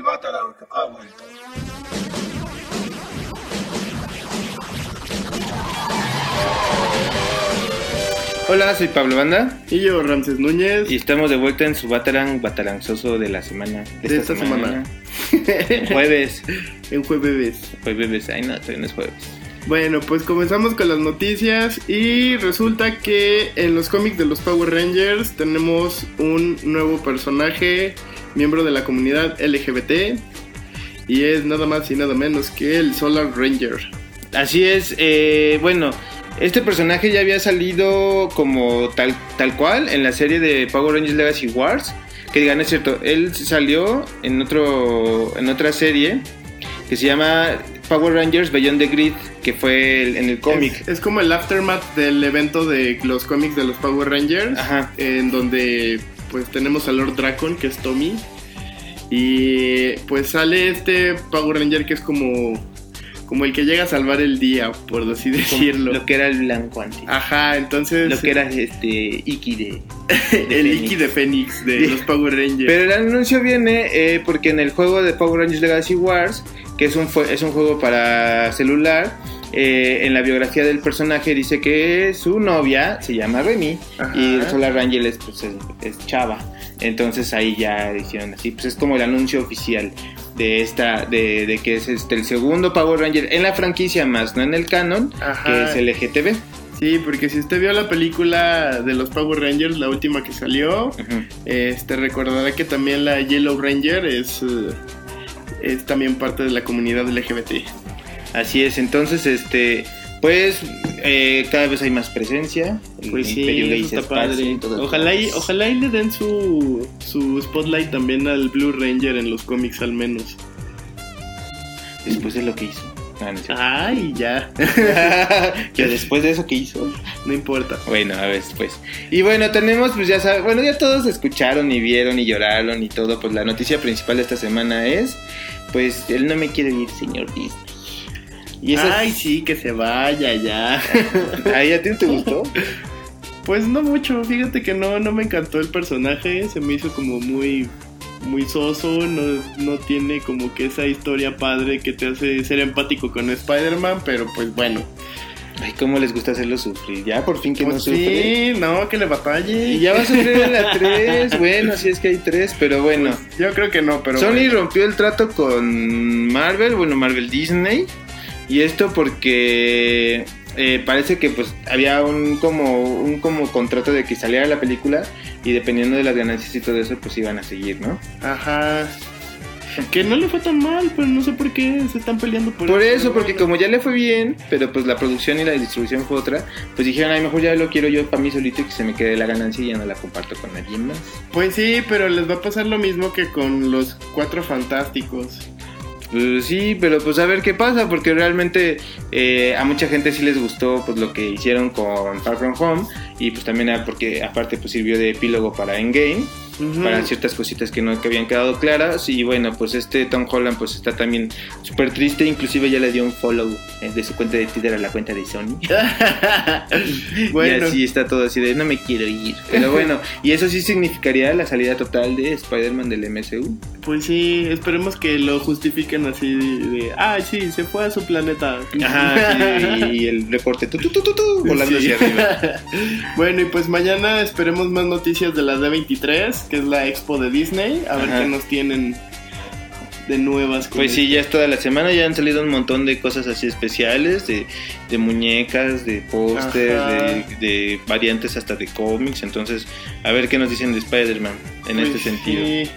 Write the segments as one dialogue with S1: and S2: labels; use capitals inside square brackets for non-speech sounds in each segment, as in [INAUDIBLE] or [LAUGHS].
S1: El Batarang ha vuelto.
S2: Hola, soy Pablo Banda
S3: Y yo, Ramses Núñez.
S2: y estamos de vuelta en su Batarang Bataranzoso de la semana.
S3: De esta semana. [LAUGHS]
S2: Jueves.
S3: en jueves.
S2: Jueves, ay no, todavía no es jueves.
S3: Bueno, pues comenzamos con las noticias y resulta que en los cómics de los Power Rangers tenemos un nuevo personaje, miembro de la comunidad LGBT, y es nada más y nada menos que el Solar Ranger.
S2: Así es, eh, bueno, este personaje ya había salido como tal, tal cual en la serie de Power Rangers Legacy Wars. Que digan, es cierto, él salió en, otro, en otra serie que se llama Power Rangers Beyond the Grid, que fue el- en el cómic.
S3: Es, es como el aftermath del evento de los cómics de los Power Rangers,
S2: Ajá.
S3: en donde pues tenemos a Lord Dracon, que es Tommy, y pues sale este Power Ranger que es como, como el que llega a salvar el día, por así decirlo.
S2: Lo que era el blanco antes.
S3: Ajá, entonces
S2: Lo que era este Iki de, [LAUGHS] de
S3: el
S2: Fénix.
S3: Iki de Fénix de los Power Rangers.
S2: Pero el anuncio viene eh, porque en el juego de Power Rangers Legacy Wars, que es un, es un juego para celular, eh, en la biografía del personaje dice que su novia se llama Remy
S3: Ajá.
S2: y el Solar Ranger es, pues, es, es Chava. Entonces ahí ya dijeron así, pues es como el anuncio oficial de esta, de, de que es este el segundo Power Ranger en la franquicia más, no en el canon,
S3: Ajá.
S2: que es el LGTB.
S3: Sí, porque si usted vio la película de los Power Rangers, la última que salió. Este recordará que también la Yellow Ranger es, eh, es también parte de la comunidad LGBT.
S2: Así es, entonces, este, pues, eh, cada vez hay más presencia.
S3: Pues sí, eso está padre. Ojalá y,
S2: partes.
S3: ojalá y le den su, su spotlight también al Blue Ranger en los cómics al menos.
S2: Después de lo que hizo. Ah, no.
S3: Ay, ya. [LAUGHS]
S2: que después de eso que hizo.
S3: no importa.
S2: Bueno, a ver, después. Y bueno, tenemos, pues ya saben, bueno, ya todos escucharon y vieron y lloraron y todo. Pues la noticia principal de esta semana es, pues, él no me quiere ir, señor Disney. Y
S3: Ay, sí, que se vaya ya. [LAUGHS]
S2: ¿Ay, a ti te gustó?
S3: Pues no mucho, fíjate que no, no me encantó el personaje, se me hizo como muy, muy soso, no, no tiene como que esa historia padre que te hace ser empático con Spider-Man, pero pues bueno.
S2: Ay, cómo les gusta hacerlo sufrir. Ya, por fin que no
S3: Pues
S2: sufre.
S3: sí, no, que le batalle.
S2: Y ya va a sufrir en la 3. Bueno, si es que hay 3, pero bueno.
S3: Yo creo que no, pero
S2: Sony
S3: bueno.
S2: rompió el trato con Marvel, bueno, Marvel Disney. Y esto porque eh, parece que pues había un como un como contrato de que saliera la película y dependiendo de las ganancias y todo eso pues iban a seguir, ¿no?
S3: Ajá. Que no le fue tan mal, pero no sé por qué se están peleando por,
S2: Por eso, porque como ya le fue bien, pero pues la producción y la distribución fue otra, pues dijeron, ay, mejor ya lo quiero yo para mí solito y que se me quede la ganancia y ya no la comparto con nadie más.
S3: Pues sí, pero les va a pasar lo mismo que con los cuatro fantásticos.
S2: Pues sí, pero pues a ver qué pasa, porque realmente eh, a mucha gente sí les gustó pues lo que hicieron con Far From Home y pues también a- porque aparte pues sirvió de epílogo para Endgame, para ciertas cositas que no que habían quedado claras y bueno pues este Tom Holland pues está también súper triste, inclusive ya le dio un follow eh, de su cuenta de Twitter a la cuenta de Sony. [LAUGHS]
S3: bueno,
S2: Y así está todo así de no me quiero ir. Pero bueno, y eso sí significaría la salida total de Spider-Man del MCU.
S3: Pues sí, esperemos que lo justifiquen así de, ah, sí, se fue a su planeta.
S2: Ajá, sí, y el reporte tu, tu, tu, tu, tu, volando
S3: Sí.
S2: hacia arriba. [LAUGHS]
S3: bueno, y pues mañana esperemos más noticias de la D23, que es la expo de Disney, a ver qué nos tienen de nuevas. con
S2: Pues sí, ya es toda la semana, ya han salido un montón de cosas así especiales, de, de muñecas, de póster,
S3: Ajá.
S2: de, de variantes hasta de cómics, entonces a ver qué nos dicen de Spider-Man en
S3: Pues
S2: este sentido.
S3: sí.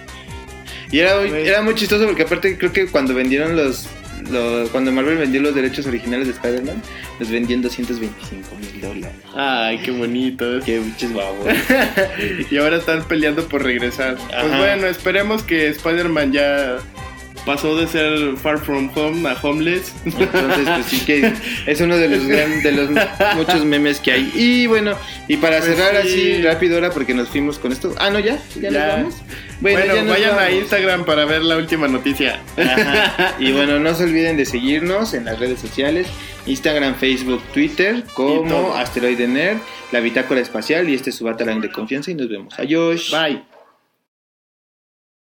S2: Y era, muy- era muy chistoso porque aparte creo que cuando vendieron los, los- cuando Marvel vendió los derechos originales de Spider-Man, los vendió en 225 mil dólares.
S3: Ay, qué bonito.
S2: Qué bichos babos. [LAUGHS]
S3: y ahora están peleando por regresar. Pues bueno, esperemos que Spider-Man ya pasó de ser Far From Home a Homeless.
S2: Entonces, pues sí que es uno de los gran, de los muchos memes que hay. Y bueno, y para
S3: Pues
S2: cerrar
S3: sí.
S2: así rápido ahora porque nos fuimos con esto. Ah, no, ya, ya, nos vamos.
S3: Bueno,
S2: ya nos
S3: vayan a. Instagram para ver la última noticia.
S2: Ajá. [LAUGHS] Y bueno, no se olviden de seguirnos en las redes sociales, Instagram, Facebook, Twitter, como. Asteroide Nerd, la Bitácora Espacial y este es su Batarang de confianza y nos vemos. Adiós.
S3: Bye.